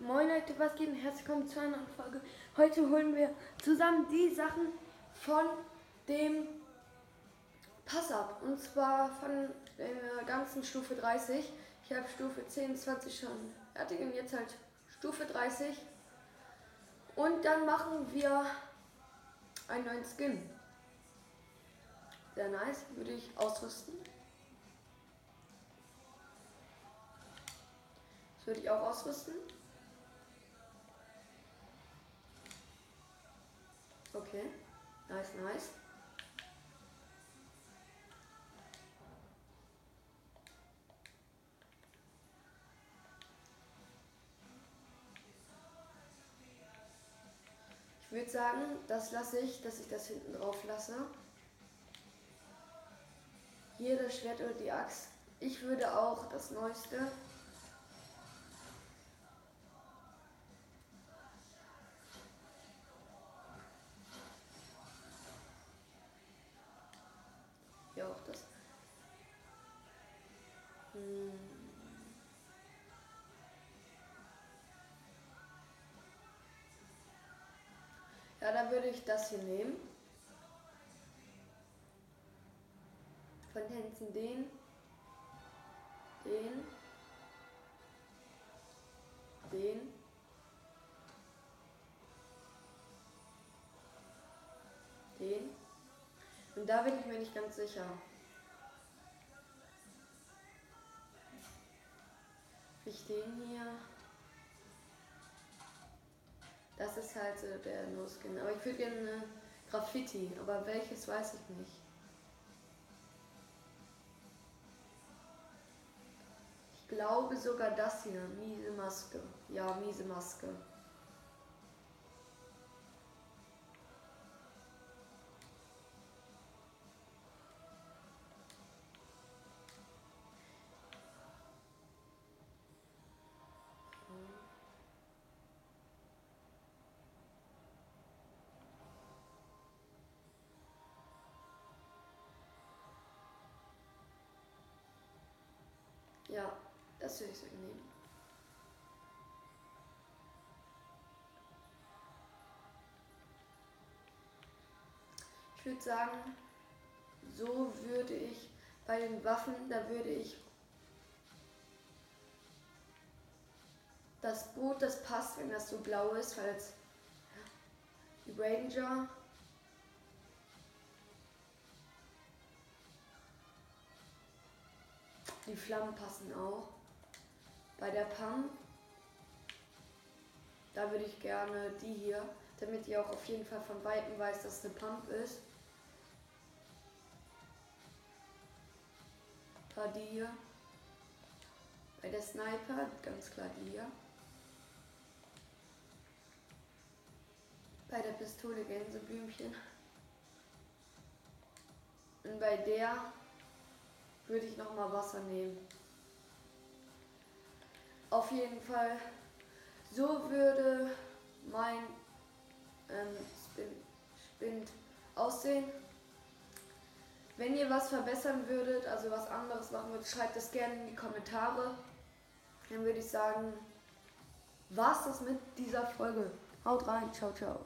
Moin Leute, was geht herzlich willkommen zu einer neuen Folge. Heute holen wir zusammen die Sachen von dem Pass ab. Und zwar von der ganzen Stufe 30. Ich habe Stufe 10, 20 schon fertig und jetzt halt Stufe 30. Und dann machen wir einen neuen Skin. Sehr nice, würde ich ausrüsten. Das würde ich auch ausrüsten. Okay. Nice, nice. Ich würde sagen, das lasse ich, dass ich das hinten drauf lasse. Hier das Schwert oder die Axt. Ich würde auch das Neueste Hm. Ja, dann würde ich das hier nehmen. Von Tänzen den, den, den, den. Und da bin ich mir nicht ganz sicher. Ich den hier. Das ist halt so der No-Skin. Aber ich würde gerne Graffiti. Aber welches weiß ich nicht. Ich glaube sogar das hier. Miese Maske. Ja, miese Maske. Das würde ich so nehmen. Ich würde sagen, so würde ich bei den Waffen, da würde ich das Boot, das passt, wenn das so blau ist, weil es die Ranger Die Flammen passen auch. Bei der Pump, da würde ich gerne die hier, damit ihr auch auf jeden Fall von Weitem weiß, dass es eine Pump ist. Da die hier. Bei der Sniper, ganz klar die hier. Bei der Pistole Gänseblümchen. Und bei der würde ich noch mal Wasser nehmen. Auf jeden Fall, so würde mein ähm, Spin, Spind aussehen. Wenn ihr was verbessern würdet, also was anderes machen würdet, schreibt es gerne in die Kommentare. Dann würde ich sagen, war's das mit dieser Folge. Haut rein, ciao, ciao.